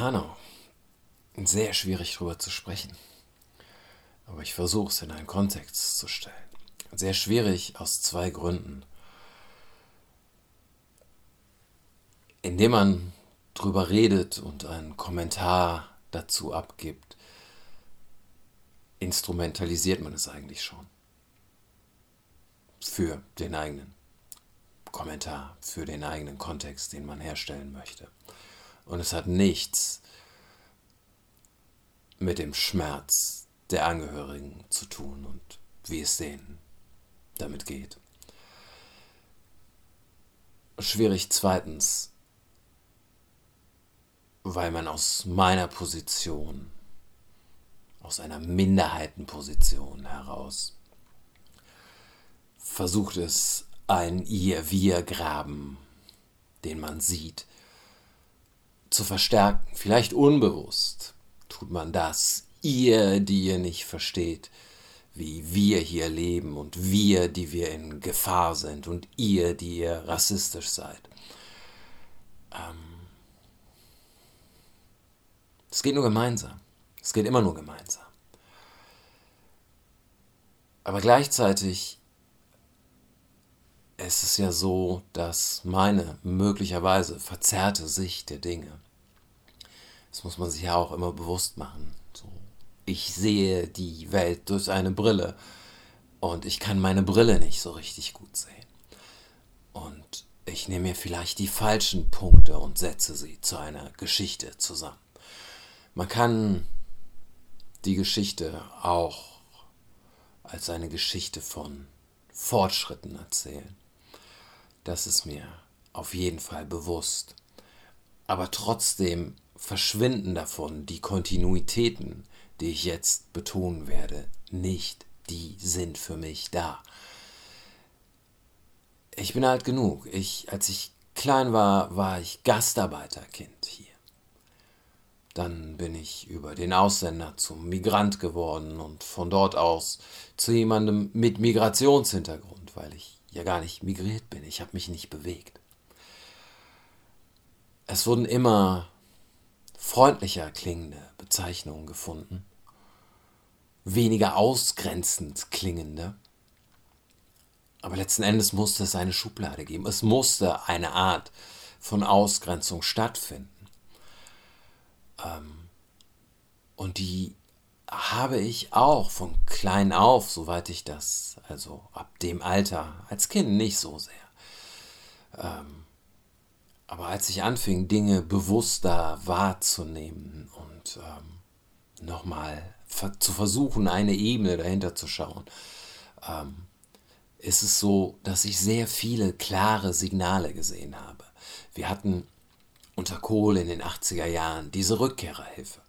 Hanau. Sehr schwierig drüber zu sprechen. Aber ich versuche es in einen Kontext zu stellen. Sehr schwierig aus zwei Gründen. Indem man drüber redet und einen Kommentar dazu abgibt, instrumentalisiert man es eigentlich schon. Für den eigenen Kommentar, für den eigenen Kontext, den man herstellen möchte. Und es hat nichts mit dem Schmerz der Angehörigen zu tun und wie es denen damit geht. Schwierig zweitens, weil man aus meiner Position, aus einer Minderheitenposition heraus, versucht es, ein Ihr-Wir-Graben, den man sieht, zu verstärken. Vielleicht unbewusst tut man das. Ihr, die ihr nicht versteht, wie wir hier leben und wir, die wir in Gefahr sind und ihr, die ihr rassistisch seid. Ähm es geht nur gemeinsam. Es geht immer nur gemeinsam. Aber gleichzeitig ist es ja so, dass meine möglicherweise verzerrte Sicht der Dinge, das muss man sich ja auch immer bewusst machen, so, ich sehe die Welt durch eine Brille und ich kann meine Brille nicht so richtig gut sehen. Und ich nehme mir vielleicht die falschen Punkte und setze sie zu einer Geschichte zusammen. Man kann die Geschichte auch als eine Geschichte von Fortschritten erzählen. Das ist mir auf jeden Fall bewusst. Aber trotzdem verschwinden davon die Kontinuitäten, die ich jetzt betonen werde, nicht. Die sind für mich da. Ich bin alt genug. Ich, als ich klein war, war ich Gastarbeiterkind hier. Dann bin ich über den Ausländer zum Migrant geworden und von dort aus zu jemandem mit Migrationshintergrund, weil ich ja gar nicht migriert bin. Ich habe mich nicht bewegt. Es wurden immer freundlicher klingende Bezeichnungen gefunden, weniger ausgrenzend klingende. Aber letzten Endes musste es eine Schublade geben. Es musste eine Art von Ausgrenzung stattfinden. Ähm, und die habe ich auch von klein auf, soweit ich das, also ab dem Alter, als Kind nicht so sehr. Aber als ich anfing, Dinge bewusster wahrzunehmen und ähm, nochmal zu versuchen, eine Ebene dahinter zu schauen, ähm, ist es so, dass ich sehr viele klare Signale gesehen habe. Wir hatten unter Kohl in den 80er Jahren diese Rückkehrerhilfe.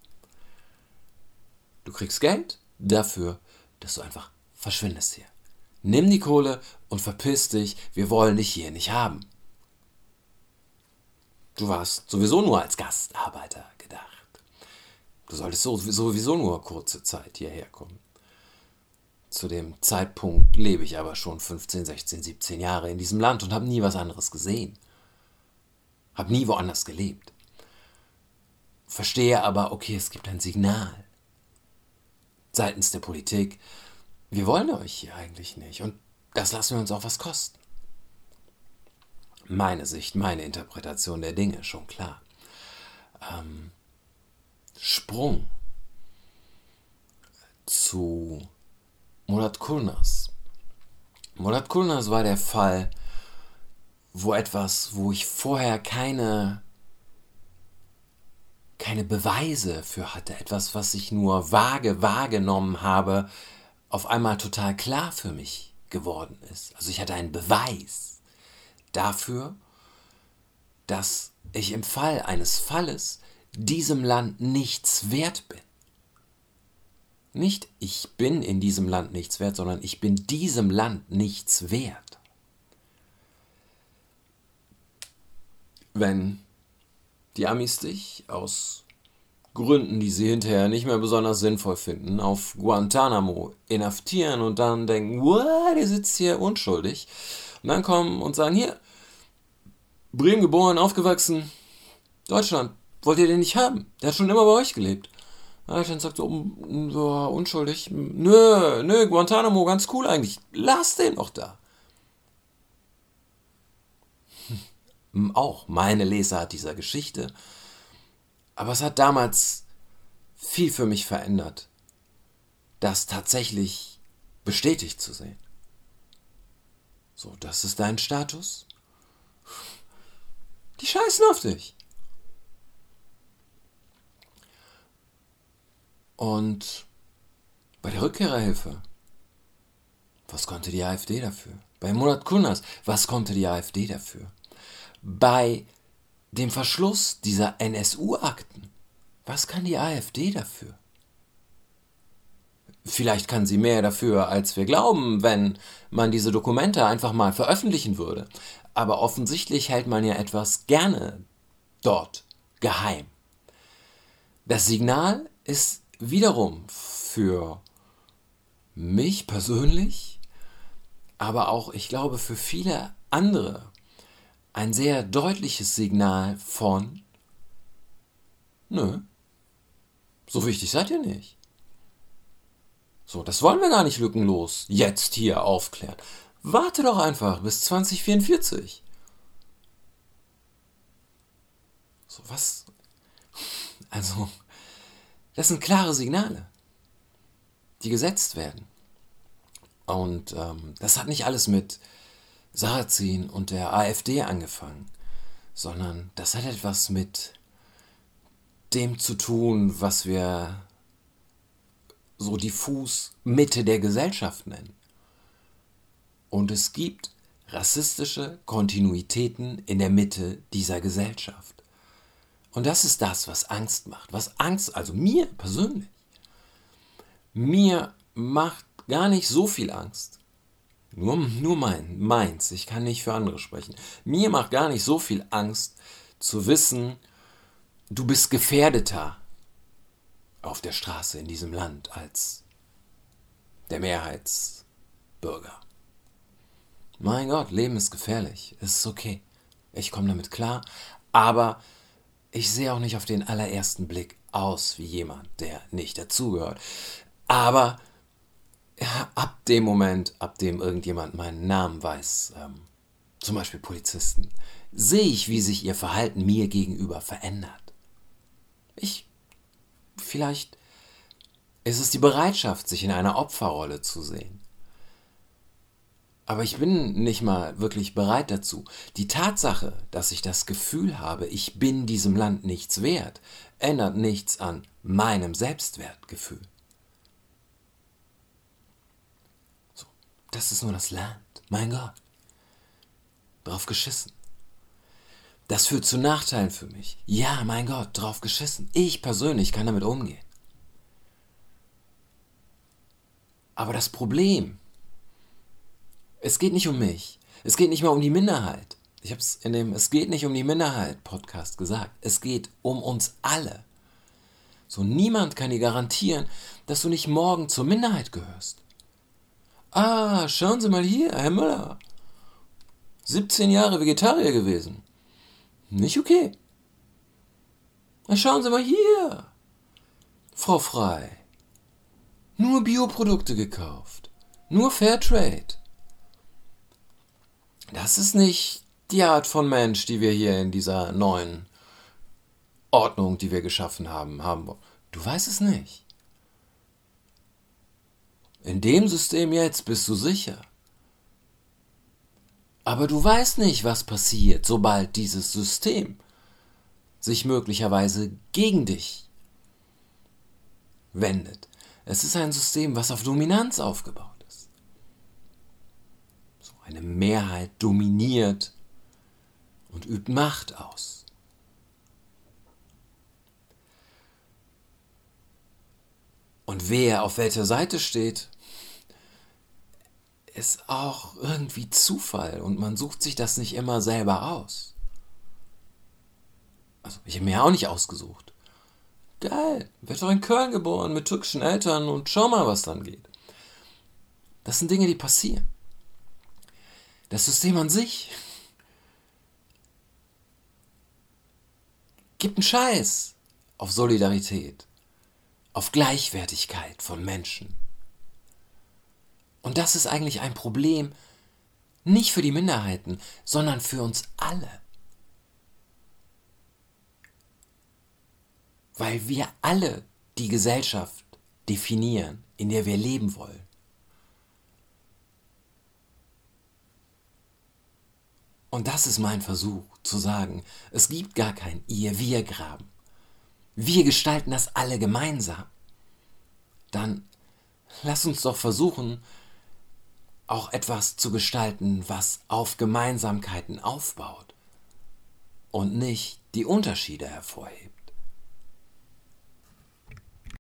Du kriegst Geld dafür, dass du einfach verschwindest hier. Nimm die Kohle und verpiss dich, wir wollen dich hier nicht haben. Du warst sowieso nur als Gastarbeiter gedacht. Du solltest sowieso nur kurze Zeit hierher kommen. Zu dem Zeitpunkt lebe ich aber schon 15, 16, 17 Jahre in diesem Land und habe nie was anderes gesehen. Habe nie woanders gelebt. Verstehe aber, okay, es gibt ein Signal seitens der Politik, wir wollen euch hier eigentlich nicht und das lassen wir uns auch was kosten. Meine Sicht, meine Interpretation der Dinge, schon klar. Ähm, Sprung zu Murat Kulnas. Murat Kulnas war der Fall, wo etwas, wo ich vorher keine keine Beweise für hatte, etwas, was ich nur vage wahrgenommen habe, auf einmal total klar für mich geworden ist. Also ich hatte einen Beweis dafür, dass ich im Fall eines Falles diesem Land nichts wert bin. Nicht ich bin in diesem Land nichts wert, sondern ich bin diesem Land nichts wert. Wenn die Amis dich aus Gründen, die sie hinterher nicht mehr besonders sinnvoll finden, auf Guantanamo inhaftieren und dann denken, what, der sitzt hier unschuldig. Und dann kommen und sagen, hier, Bremen geboren, aufgewachsen, Deutschland, wollt ihr den nicht haben? Der hat schon immer bei euch gelebt. Dann sagt so, so, unschuldig. Nö, nö, Guantanamo, ganz cool eigentlich. Lass den doch da. Hm, auch meine Lesart dieser Geschichte. Aber es hat damals viel für mich verändert, das tatsächlich bestätigt zu sehen. So, das ist dein Status. Die scheißen auf dich. Und bei der Rückkehrerhilfe, was konnte die AfD dafür? Bei Murat Kunas, was konnte die AfD dafür? Bei dem Verschluss dieser NSU-Akten, was kann die AfD dafür? Vielleicht kann sie mehr dafür, als wir glauben, wenn man diese Dokumente einfach mal veröffentlichen würde. Aber offensichtlich hält man ja etwas gerne dort geheim. Das Signal ist wiederum für mich persönlich, aber auch, ich glaube, für viele andere ein sehr deutliches Signal von, nö, so wichtig seid ihr nicht. So, das wollen wir gar nicht lückenlos jetzt hier aufklären. Warte doch einfach bis 2044. So, was? Also, das sind klare Signale, die gesetzt werden. Und ähm, das hat nicht alles mit Sarrazin und der AfD angefangen, sondern das hat etwas mit dem zu tun, was wir so diffus Mitte der Gesellschaft nennen. Und es gibt rassistische Kontinuitäten in der Mitte dieser Gesellschaft. Und das ist das, was Angst macht. Was Angst, also mir persönlich, mir macht gar nicht so viel Angst. Nur, nur mein, meins. Ich kann nicht für andere sprechen. Mir macht gar nicht so viel Angst zu wissen, du bist gefährdeter auf der Straße in diesem Land als der Mehrheitsbürger. Mein Gott, Leben ist gefährlich. Es ist okay. Ich komme damit klar. Aber ich sehe auch nicht auf den allerersten Blick aus wie jemand, der nicht dazugehört. Aber ja, ab dem Moment, ab dem irgendjemand meinen Namen weiß, ähm, zum Beispiel Polizisten, sehe ich, wie sich ihr Verhalten mir gegenüber verändert. Ich, vielleicht ist es die Bereitschaft, sich in einer Opferrolle zu sehen. Aber ich bin nicht mal wirklich bereit dazu. Die Tatsache, dass ich das Gefühl habe, ich bin diesem Land nichts wert, ändert nichts an meinem Selbstwertgefühl. So, das ist nur das Land. Mein Gott. Drauf geschissen. Das führt zu Nachteilen für mich. Ja, mein Gott, drauf geschissen. Ich persönlich kann damit umgehen. Aber das Problem es geht nicht um mich. Es geht nicht mal um die Minderheit. Ich habe es in dem Es geht nicht um die Minderheit Podcast gesagt. Es geht um uns alle. So niemand kann dir garantieren, dass du nicht morgen zur Minderheit gehörst. Ah, schauen Sie mal hier, Herr Müller. 17 Jahre Vegetarier gewesen. Nicht okay. Na, schauen Sie mal hier. Frau Frei. Nur Bioprodukte gekauft. Nur Fairtrade. Das ist nicht die Art von Mensch, die wir hier in dieser neuen Ordnung, die wir geschaffen haben, haben wollen. Du weißt es nicht. In dem System jetzt bist du sicher. Aber du weißt nicht, was passiert, sobald dieses System sich möglicherweise gegen dich wendet. Es ist ein System, was auf Dominanz aufgebaut eine Mehrheit dominiert und übt Macht aus. Und wer auf welcher Seite steht, ist auch irgendwie Zufall und man sucht sich das nicht immer selber aus. Also, ich habe mir auch nicht ausgesucht. Geil, wird doch in Köln geboren mit türkischen Eltern und schau mal, was dann geht. Das sind Dinge, die passieren. Das System an sich gibt einen Scheiß auf Solidarität, auf Gleichwertigkeit von Menschen. Und das ist eigentlich ein Problem nicht für die Minderheiten, sondern für uns alle. Weil wir alle die Gesellschaft definieren, in der wir leben wollen. Und das ist mein Versuch zu sagen, es gibt gar kein Ihr-Wir-Graben. Wir gestalten das alle gemeinsam. Dann lass uns doch versuchen, auch etwas zu gestalten, was auf Gemeinsamkeiten aufbaut und nicht die Unterschiede hervorhebt.